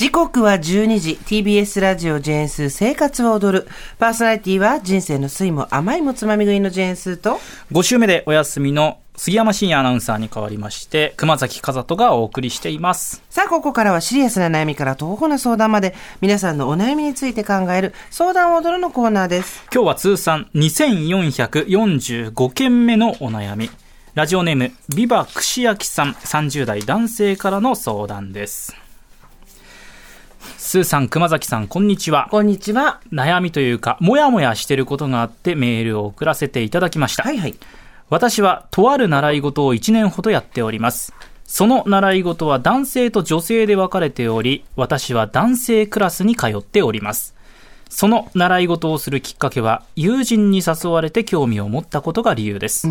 時刻は12時。TBS ラジオジェーンスー生活は踊る。パーソナリティは人生の酸いも甘いもつまみ食いのジェーンスーと5週目でお休みの杉山真也アナウンサーに代わりまして熊崎和人がお送りしています。さあここからはシリアスな悩みから東方な相談まで皆さんのお悩みについて考える相談を踊るのコーナーです。今日は通算2445件目のお悩み。ラジオネームビバ串焼さん30代男性からの相談ですスーさん、熊崎さん、こんにちは。こんにちは悩みというか、もやもやしてることがあってメールを送らせていただきました。はいはい私はとある習い事を1年ほどやっております。その習い事は男性と女性で分かれており、私は男性クラスに通っております。その習い事をするきっかけは、友人に誘われて興味を持ったことが理由です。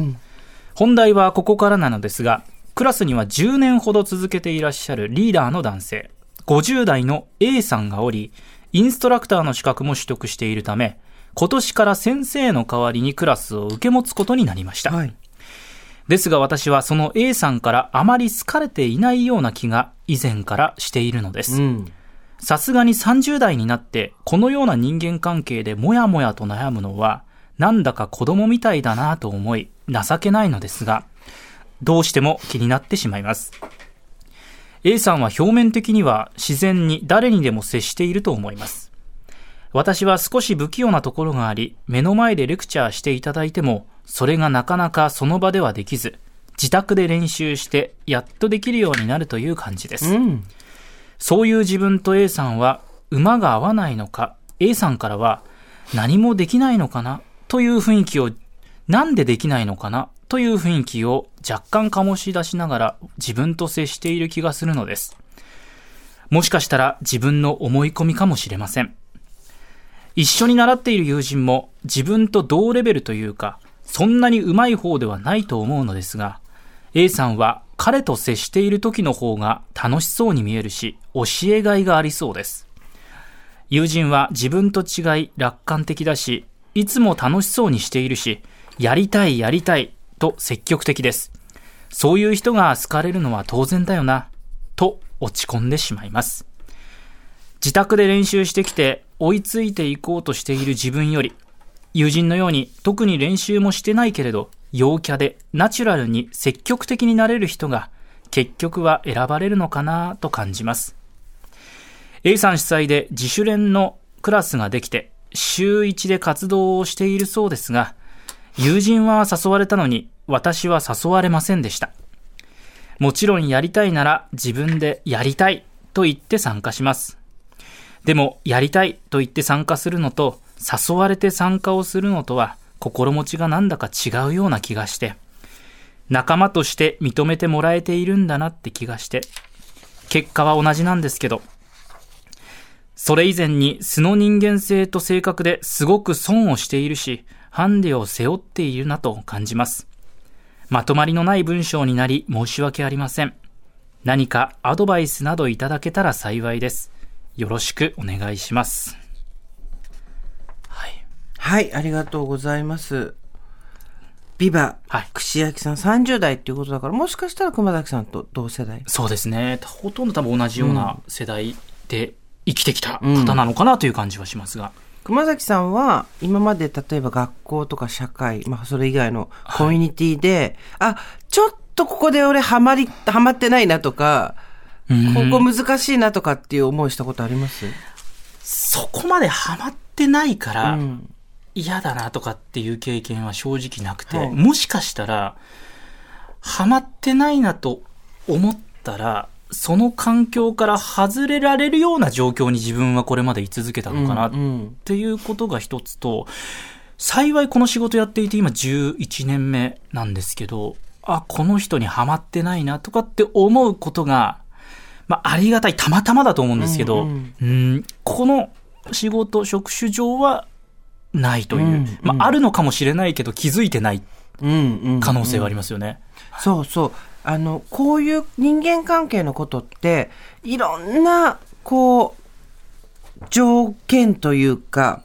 本題はここからなのですが、クラスには10年ほど続けていらっしゃるリーダーの男性、50代の A さんがおり、インストラクターの資格も取得しているため、今年から先生の代わりにクラスを受け持つことになりました。はいですが私はその A さんからあまり好かれていないような気が以前からしているのです。うんさすがに30代になってこのような人間関係でもやもやと悩むのはなんだか子供みたいだなと思い情けないのですがどうしても気になってしまいます。A さんは表面的には自然に誰にでも接していると思います。私は少し不器用なところがあり、目の前でレクチャーしていただいても、それがなかなかその場ではできず、自宅で練習して、やっとできるようになるという感じです。うんそういう自分と A さんは馬が合わないのか、A さんからは何もできないのかなという雰囲気を、なんでできないのかなという雰囲気を若干醸し出しながら自分と接している気がするのです。もしかしたら自分の思い込みかもしれません。一緒に習っている友人も自分と同レベルというか、そんなに上手い方ではないと思うのですが、A さんは彼と接している時の方が楽しそうに見えるし、教えがいがありそうです。友人は自分と違い楽観的だし、いつも楽しそうにしているし、やりたいやりたいと積極的です。そういう人が好かれるのは当然だよな、と落ち込んでしまいます。自宅で練習してきて追いついていこうとしている自分より、友人のように特に練習もしてないけれど、陽キャでナチュラルに積極的になれる人が結局は選ばれるのかなと感じます。A さん主催で自主練のクラスができて、週1で活動をしているそうですが、友人は誘われたのに私は誘われませんでした。もちろんやりたいなら自分でやりたいと言って参加します。でも、やりたいと言って参加するのと、誘われて参加をするのとは、心持ちがなんだか違うような気がして、仲間として認めてもらえているんだなって気がして、結果は同じなんですけど、それ以前に素の人間性と性格ですごく損をしているし、ハンデを背負っているなと感じます。まとまりのない文章になり申し訳ありません。何かアドバイスなどいただけたら幸いです。よろしくお願いします。はい。はいありがとうございますビバ、はい串焼さん30代っていうことだからもしかしたら熊崎さんと同世代そうですね。ほとんど多分同じような世代で生きてきた方なのかなという感じはしますが。熊崎さんは今まで例えば学校とか社会、まあそれ以外のコミュニティで、あ、ちょっとここで俺ハマり、ハマってないなとか、ここ難しいなとかっていう思いしたことあります？そこまでハマってないから、うん。嫌だなとかっていう経験は正直なくて、はい。もしかしたら、ハマってないなと思ったら、その環境から外れられるような状況に自分はこれまで居続けたのかなっていうことが一つと、幸いこの仕事やっていて今11年目なんですけど、あ、この人にハマってないなとかって思うことが、まあ、ありがたい、たまたまだと思うんですけど、うんうん。この仕事、職種上はないという、うんまあ、あるのかもしれないけど気づいてない。うんうん可能性はありますよね。そうそう。あの、こういう人間関係のことって、いろんな、こう、条件というか、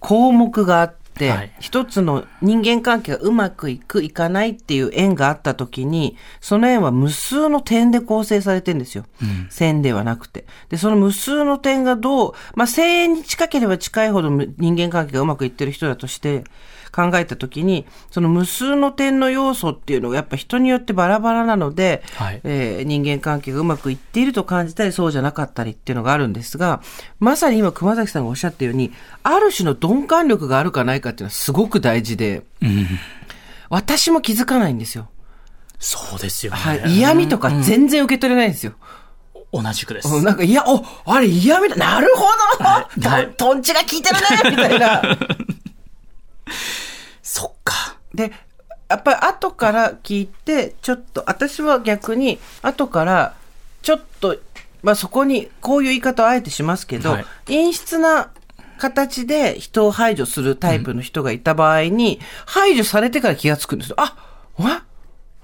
項目があって、て、はい一つの人間関係がうまくいく、いかないっていう縁があった時に、その縁は無数の点で構成されてるんですよ。線ではなくて。で、その無数の点がどう、まあ、声援に近ければ近いほど人間関係がうまくいってる人だとして、考えた時に、その無数の点の要素っていうのがやっぱ人によってバラバラなので、はいえー人間関係がうまくいっていると感じたりそうじゃなかったりっていうのがあるんですが、まさに今熊崎さんがおっしゃったように、ある種の鈍感力があるかないかっていうのはすごく大事で、私も気づかないんですよ。そうですよね。はい。嫌味とか全然受け取れないんですよ。同じくです。うんなんか、いや、お、あれ嫌味だ。なるほど、はいとんちが効いてるねみたいな。そっか。で、やっぱり後から聞いて、ちょっと、私は逆に、後から、ちょっと、まあそこに、こういう言い方をあえてしますけど、はい陰湿な形で人を排除するタイプの人がいた場合に、排除されてから気がつくんですよ。あ、お前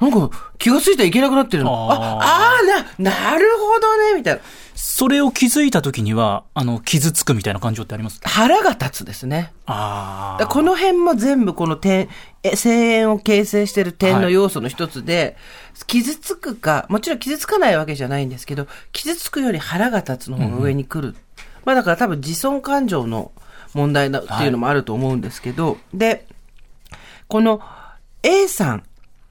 なんか気がついたらいけなくなってるの。ああな、なるほどね、みたいな。それを気づいた時には、あの、傷つくみたいな感情ってあります？腹が立つですね。ああ。この辺も全部この点、え声援を形成している点の要素の一つで、傷つくか、もちろん傷つかないわけじゃないんですけど、傷つくより腹が立つの方が上に来る。まあだから多分自尊感情の問題だっていうのもあると思うんですけど、で、この A さん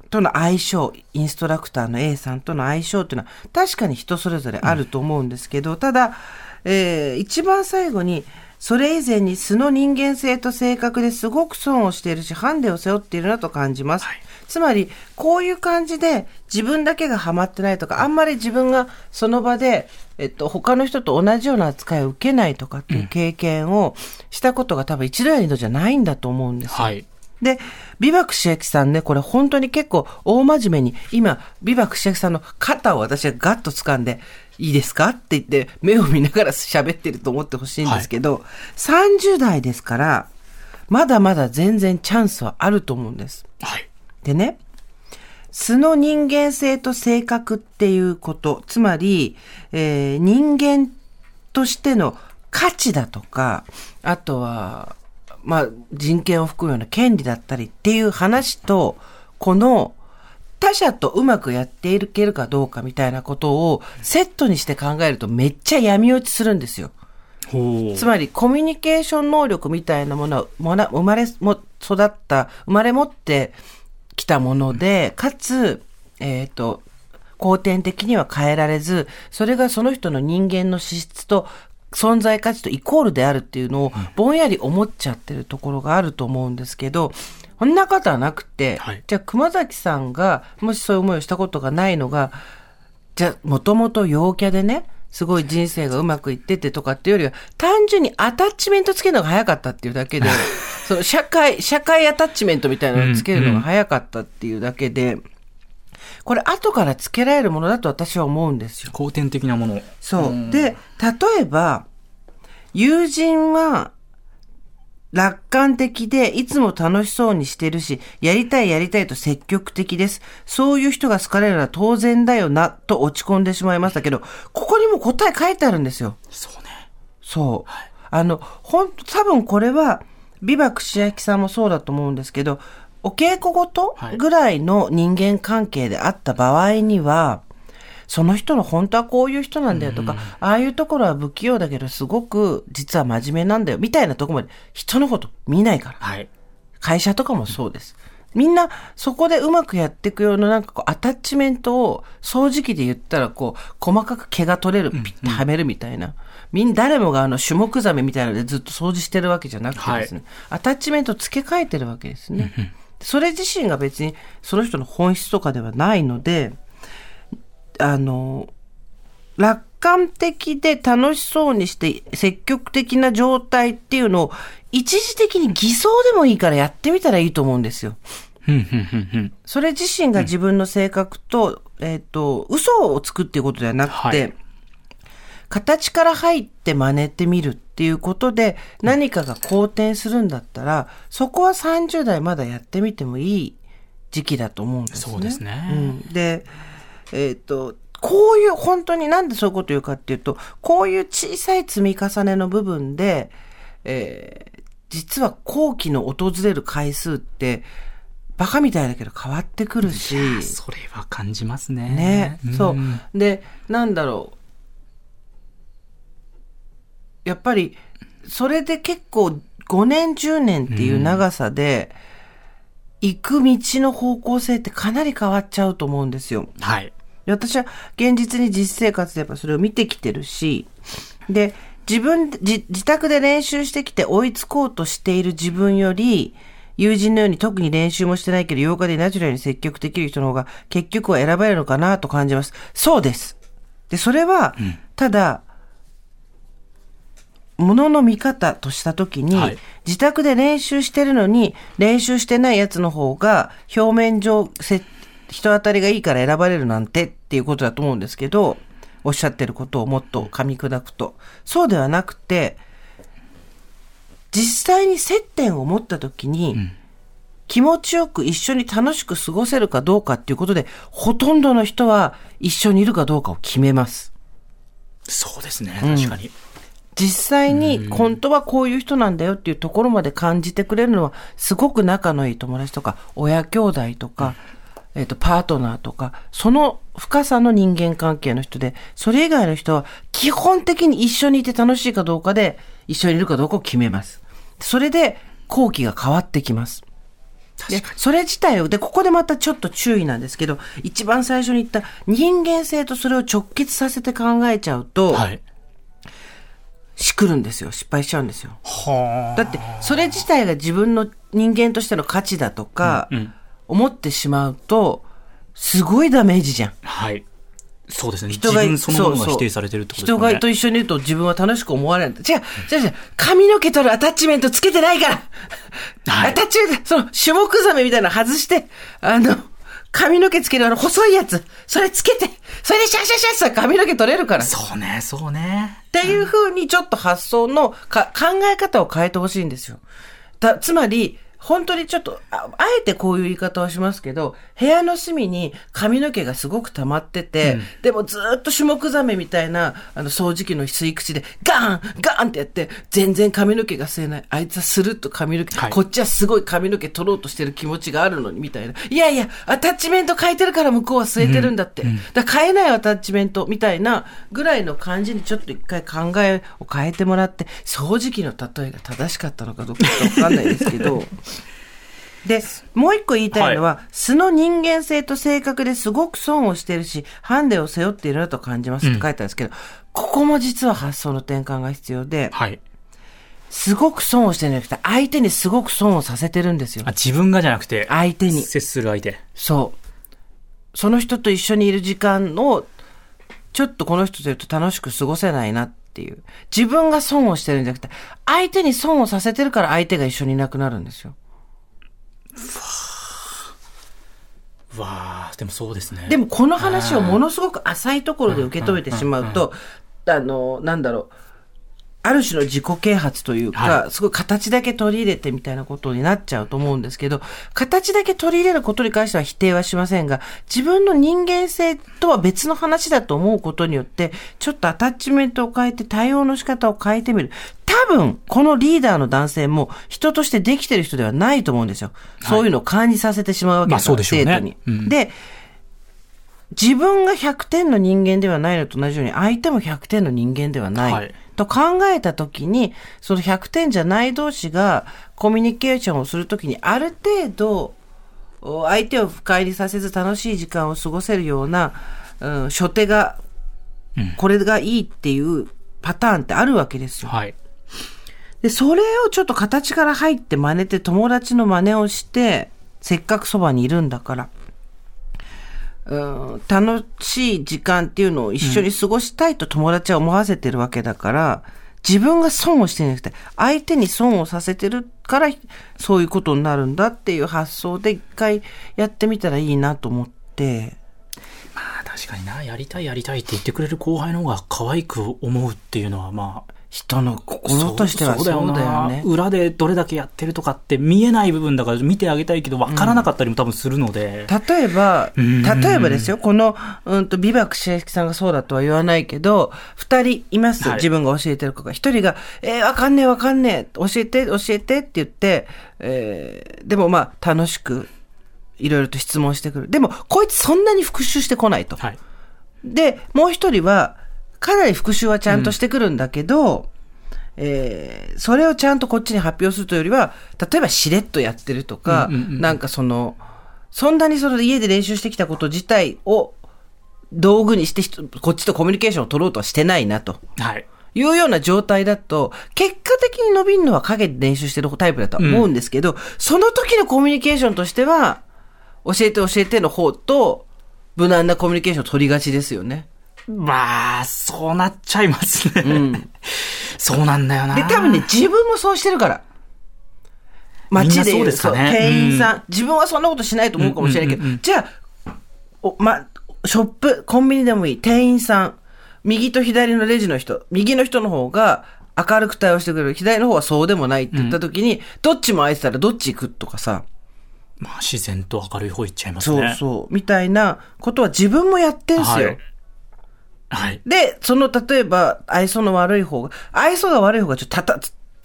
との相性、インストラクターの A さんとの相性っていうのは確かに人それぞれあると思うんですけど、ただ、えー一番最後に、それ以前に素の人間性と性格ですごく損をしているし、ハンデを背負っているなと感じます。つまり、こういう感じで自分だけがハマってないとか、あんまり自分がその場で、えっと、他の人と同じような扱いを受けないとかっていう経験をしたことが多分一度や二度じゃないんだと思うんですよ。はい。で、ビバクシアキさんね、これ本当に結構大真面目に、今、ビバクシアキさんの肩を私はガッと掴んで、いいですかって言って、目を見ながら喋ってると思ってほしいんですけど、30代ですから、まだまだ全然チャンスはあると思うんです。はい。でね、素の人間性と性格っていうこと、つまり、えー人間としての価値だとか、あとは、まあ、人権を含むような権利だったりっていう話と、この他者とうまくやっていけるかどうかみたいなことをセットにして考えるとめっちゃ闇落ちするんですよ。つまりコミュニケーション能力みたいなものはもな生まれも育った、生まれ持ってきたもので、かつ、えっ、と、後天的には変えられず、それがその人の人間の資質と存在価値とイコールであるっていうのをぼんやり思っちゃってるところがあると思うんですけど、そんなことはなくて、はい。じゃあ熊崎さんがもしそういう思いをしたことがないのが、じゃあ、もともと陽キャでね、すごい人生がうまくいっててとかっていうよりは、単純にアタッチメントつけるのが早かったっていうだけで、その社会、社会アタッチメントみたいなのをつけるのが早かったっていうだけで、これ後からつけられるものだと私は思うんですよ。後天的なもの。そう。で、例えば、友人は、楽観的で、いつも楽しそうにしてるし、やりたいやりたいと積極的です。そういう人が好かれるのは当然だよな、と落ち込んでしまいましたけど、ここにも答え書いてあるんですよ。そうね。そう。あの、本当多分これは、ビバ串焼きさんもそうだと思うんですけど、お稽古ごとはいぐらいの人間関係であった場合には、その人の本当はこういう人なんだよとか、ああいうところは不器用だけど、すごく実は真面目なんだよ、みたいなところまで人のこと見ないから。はい。会社とかもそうです。みんな、そこでうまくやっていくような、なんかこう、アタッチメントを、掃除機で言ったら、こう、細かく毛が取れる、ピッてはめるみたいな。みんな、誰もがあの、種目ザメみたいなのでずっと掃除してるわけじゃなくてですね、アタッチメントを付け替えてるわけですね。それ自身が別に、その人の本質とかではないので、あの、楽観的で楽しそうにして積極的な状態っていうのを一時的に偽装でもいいからやってみたらいいと思うんですよ。それ自身が自分の性格と、えっ、と、嘘をつくっていうことではなくて、はい。形から入って真似てみるっていうことで何かが好転するんだったら、そこは30代まだやってみてもいい時期だと思うんですね。そうですねうん、で、えっ、と、こういう、本当になんでそういうこと言うかっていうと、こういう小さい積み重ねの部分で、えー実は後期の訪れる回数って、バカみたいだけど変わってくるし。それは感じますね。ね、んそう。で、なんだろう。やっぱり、それで結構5年、10年っていう長さで、行く道の方向性ってかなり変わっちゃうと思うんですよ。はい。で私は現実に実生活でやっぱそれを見てきてるし、で、自分、自自宅で練習してきて追いつこうとしている自分より、友人のように特に練習もしてないけど、8日でナチュラルに積極できる人の方が結局は選ばれるのかなと感じます。そうです。で、それは、ただ、ものの見方としたときに、はい自宅で練習してるのに、練習してないやつの方が、表面上、せ人当たりがいいから選ばれるなんてっていうことだと思うんですけど、おっしゃってることをもっと噛み砕くと。そうではなくて、実際に接点を持ったときに、気持ちよく一緒に楽しく過ごせるかどうかっていうことで、ほとんどの人は一緒にいるかどうかを決めます。そうですね。確かに。実際に本当はこういう人なんだよっていうところまで感じてくれるのはすごく仲のいい友達とか親兄弟とか、えっとパートナーとかその深さの人間関係の人でそれ以外の人は基本的に一緒にいて楽しいかどうかで一緒にいるかどうかを決めます。それで後期が変わってきます。で、それ自体を、で、ここでまたちょっと注意なんですけど、一番最初に言った人間性とそれを直結させて考えちゃうと、はい。しくるんですよ。失敗しちゃうんですよ。はだって、それ自体が自分の人間としての価値だとか、ん思ってしまうと、すごいダメージじゃん。あ。はい。そうですね。人が自分そのものが否定されてるってことですね。がと一緒にいると自分は楽しく思われない。違う、違う違う。髪の毛取るアタッチメントつけてないから、はいアタッチメント、その、種目ザメみたいなの外して、あの、髪の毛つけるあの細いやつ、それつけて、それでシャシャシャシャ髪の毛取れるから。そうね、そうね。っていうふうにちょっと発想のか考え方を変えてほしいんですよ。たつまり、本当にちょっとあ、あえてこういう言い方をしますけど、部屋の隅に髪の毛がすごく溜まってて、でもずーっと種目ザメみたいな、あの掃除機の吸い口でガンガンってやって、全然髪の毛が吸えない。あいつはスルッと髪の毛、はいこっちはすごい髪の毛取ろうとしてる気持ちがあるのに、みたいな。いやいや、アタッチメント変えてるから向こうは吸えてるんだって。だから変えないよアタッチメント、みたいなぐらいの感じにちょっと一回考えを変えてもらって、掃除機の例えが正しかったのかどうかわかんないですけど、で、もう一個言いたいのは、素の人間性と性格ですごく損をしているし、ハンデを背負っているなと感じますって書いてあるんですけど、ここも実は発想の転換が必要で、はい。すごく損をしてるんじゃなくて、相手にすごく損をさせてるんですよあ、。自分がじゃなくて、相手に。接する相手。そう。その人と一緒にいる時間を、ちょっとこの人といると楽しく過ごせないなっていう。自分が損をしてるんじゃなくて、相手に損をさせてるから相手が一緒にいなくなるんですよ。わあ、でもそうですね。でもこの話をものすごく浅いところで受け止めてしまうと、あの、なんだろう。ある種の自己啓発というか、はすごい形だけ取り入れてみたいなことになっちゃうと思うんですけど、形だけ取り入れることに関しては否定はしませんが、自分の人間性とは別の話だと思うことによって、ちょっとアタッチメントを変えて対応の仕方を変えてみる。多分、このリーダーの男性も人としてできてる人ではないと思うんですよ。そういうのを感じさせてしまうわけまあですから、そうでしょうね生徒に。うんで、自分が100点の人間ではないのと同じように、相手も100点の人間ではない。はいと考えたときに、その100点じゃない同士がコミュニケーションをするときに、ある程度、お相手を不快にさせず楽しい時間を過ごせるような、うん、初手が、これがいいっていうパターンってあるわけですよ。はい。で、それをちょっと形から入って真似て友達の真似をして、せっかくそばにいるんだから、うん、楽しい時間っていうのを一緒に過ごしたいと友達は思わせてるわけだから、自分が損をしてなくて、相手に損をさせてるから、そういうことになるんだっていう発想で一回やってみたらいいなと思って、まあ確かにな、やりたいやりたいって言ってくれる後輩の方が可愛く思うっていうのはまあ、人の心としてはそうだよね。裏でどれだけやってるとかって見えない部分だから見てあげたいけど分からなかったりも多分するので。うん、例えば、例えばですよ、この、うんと、ビバクシエキさんがそうだとは言わないけど、二人います、はい、自分が教えてる子が。一人が、えー、わかんねえわかんねえ、教えて、教えてって言って、えー、でもまあ、楽しく、いろいろと質問してくる。でも、こいつそんなに復習してこないと。はい、で、もう一人は、かなり復習はちゃんとしてくるんだけど、うん、えー、それをちゃんとこっちに発表するというよりは、例えばしれっとやってるとか、うんうんうん、なんかその、そんなにその家で練習してきたこと自体を道具にしてこっちとコミュニケーションを取ろうとはしてないなと。はい。いうような状態だと、結果的に伸びるのは影で練習してるタイプだとは思うんですけど、うん、その時のコミュニケーションとしては、教えて教えての方と、無難なコミュニケーションを取りがちですよね。まあ、そうなっちゃいますね。うん。そうなんだよな。で、多分ね、自分もそうしてるから。街で言うと、ね、店員さん、うん、自分はそんなことしないと思うかもしれないけど、うんうんうんじゃあ、お、ま、ショップ、コンビニでもいい、店員さん、右と左のレジの人、右の人の方が明るく対応してくれる、左の方はそうでもないって言った時に、うん、どっちも空いてたらどっち行くとかさ。まあ、自然と明るい方行っちゃいますね。そうそう。みたいなことは自分もやってんすよ。はいはい。で、その、例えば、愛想の悪い方が、愛想が悪い方がちょっとたた、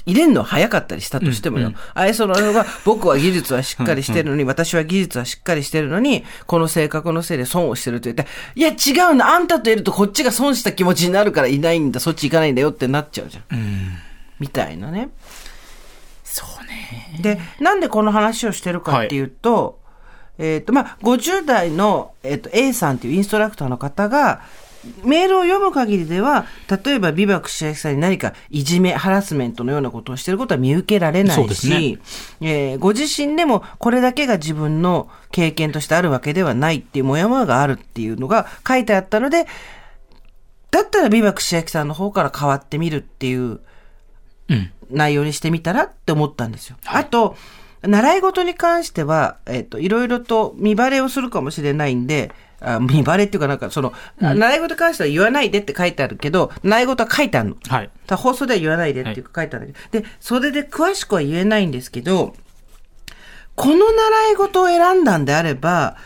入れんの早かったりしたとしてもよ。うんうん、愛想の悪い方が、僕は技術はしっかりしてるのに、うんうん、私は技術はしっかりしてるのに、この性格のせいで損をしてると言ったら、いや違うの、あんたといるとこっちが損した気持ちになるからいないんだ、そっち行かないんだよってなっちゃうじゃん。うん、みたいなね。そうね。で、なんでこの話をしてるかっていうと、はい、えっ、ー、と、まあ、50代の、えっ、ー、と、A さんっていうインストラクターの方が、メールを読む限りでは、例えばビバクシアさんに何かいじめ、ハラスメントのようなことをしていることは見受けられないし、ね。えー、ご自身でもこれだけが自分の経験としてあるわけではないっていうもやもやがあるっていうのが書いてあったので、だったらビバクシアキさんの方から変わってみるっていう内容にしてみたらって思ったんですよ。はい、あと、習い事に関しては、えっ、ー、と、いろいろと見バレをするかもしれないんで、あ見バレっていうかなんかその、うん、習い事に関しては言わないでって書いてあるけど、習い事は書いてあるの。はい。放送では言わないでっていうか書いてある、はい、で、それで詳しくは言えないんですけど、この習い事を選んだんであれば、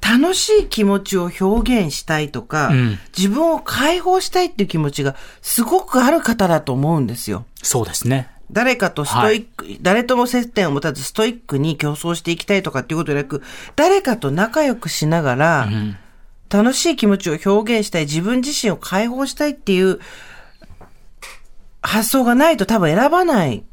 楽しい気持ちを表現したいとか、うん、自分を解放したいっていう気持ちがすごくある方だと思うんですよ。そうですね。誰かとストイック、はい、誰とも接点を持たずストイックに競争していきたいとかっていうことでなく、誰かと仲良くしながら、うん、楽しい気持ちを表現したい、自分自身を解放したいっていう発想がないと多分選ばない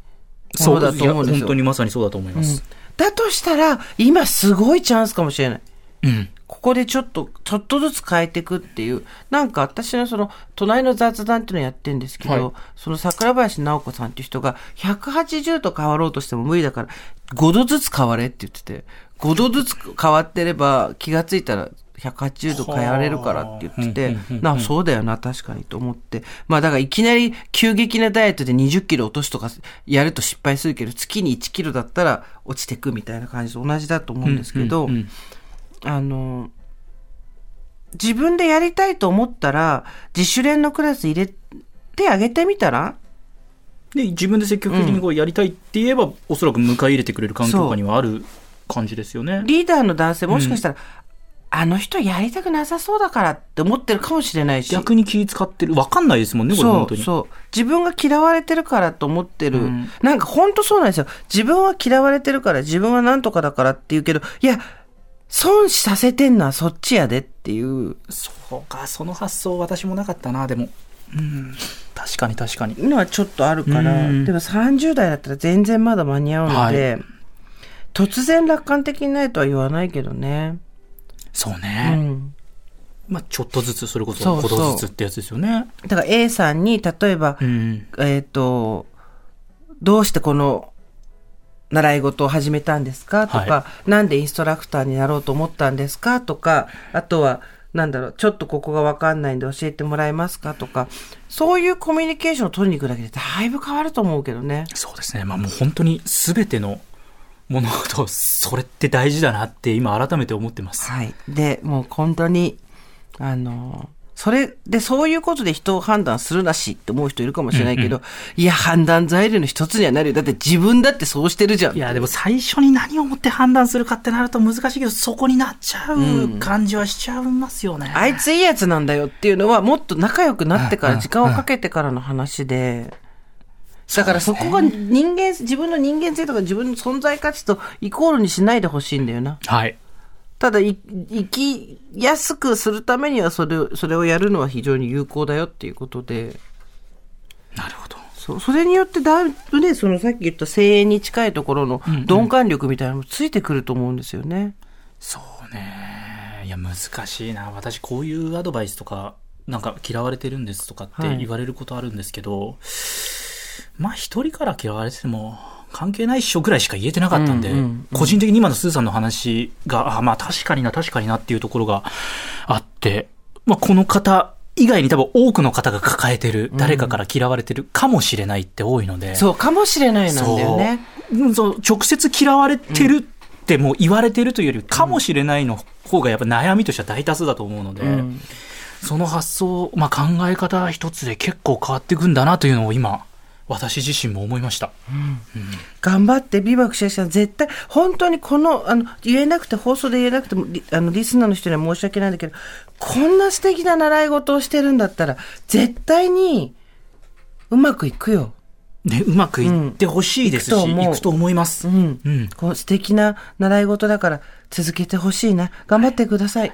ものだと思うんですよ。本当にまさにそうだと思います。うん、だとしたら、今すごいチャンスかもしれない。うん。ここでちょっと、ちょっとずつ変えていくっていう、なんか私のその、隣の雑談っていうのをやってるんですけど、はい、その桜林直子さんっていう人が、180度変わろうとしても無理だから、5度ずつ変われって言ってて、5度ずつ変わってれば気がついたら180度変えられるからって言ってて、な、そうだよな、確かにと思って。まあだからいきなり急激なダイエットで20キロ落とすとかやると失敗するけど、月に1キロだったら落ちてくみたいな感じと同じだと思うんですけど、あの、自分でやりたいと思ったら、自主練のクラス入れてあげてみたら？で、自分で積極的にこうやりたいって言えば、うん、おそらく迎え入れてくれる環境下にはある感じですよね。リーダーの男性、もしかしたら、うん、あの人やりたくなさそうだからって思ってるかもしれないし。逆に気使ってる。わかんないですもんね、これ本当に。そう。自分が嫌われてるからと思ってる。うん、なんか本当そうなんですよ。自分は嫌われてるから、自分はなんとかだからって言うけど、いや、損させてんのはそっちやでっていう。そうか、その発想私もなかったな、でも。うん、確かに確かに。のはちょっとあるから、でも30代だったら全然まだ間に合うので、はい、突然楽観的にないとは言わないけどね。そうね。うん、まあ、ちょっとずつ、それこそ、ほどずつってやつですよね。だから A さんに、例えば、うん、えっ、ー、と、どうしてこの習い事を始めたんですか？とか、はい、なんでインストラクターになろうと思ったんですか？とか、あとは、なんだろう、ちょっとここがわかんないんで教えてもらえますか？とか、そういうコミュニケーションを取りに行くだけでだいぶ変わると思うけどね。そうですね。まあもう本当に全ての物事、それって大事だなって今改めて思ってます。はい。で、もう本当に、あの、それで、そういうことで人を判断するなしって思う人いるかもしれないけど、いや、判断材料の一つにはなるよ。だって自分だってそうしてるじゃん。いや、でも最初に何をもって判断するかってなると難しいけど、そこになっちゃう感じはしちゃいますよね。あいついいやつなんだよっていうのは、もっと仲良くなってから、時間をかけてからの話で、だからそこが人間、自分の人間性とか自分の存在価値とイコールにしないでほしいんだよな。はい。ただ、い生きやすくするためにはそれを、それをやるのは非常に有効だよっていうことで、なるほど。そう、それによってだいぶね、そのさっき言った声援に近いところの鈍感力みたいなのもついてくると思うんですよね。そうね。いや、難しいな。私、こういうアドバイスとか、なんか嫌われてるんですとかってはい言われることあるんですけど、まあ、一人から嫌われてても、関係ないっしょぐらいしか言えてなかったんで、うんうんうん。個人的に今のスーさんの話が、あまあ確かにな、確かになっていうところがあって、まあこの方以外に多分多くの方が抱えてる、誰かから嫌われてるかもしれないって多いので、そう、かもしれないなんだよね。そう直接嫌われてるってもう言われてるというより、かもしれないの方がやっぱ悩みとしては大多数だと思うので、うん。その発想、まあ、考え方一つで結構変わっていくんだなというのを今、私自身も思いました。頑張って、ビバクシェさん、絶対、本当にこの、あの、言えなくて、放送で言えなくても、リあの、リスナーの人には申し訳ないんだけど、こんな素敵な習い事をしてるんだったら、絶対に、うまくいくよ。で、うまくいってほしいですし、うんいくと思ういくと思います。うん。うんこう素敵な習い事だから、続けてほしいな。頑張ってください。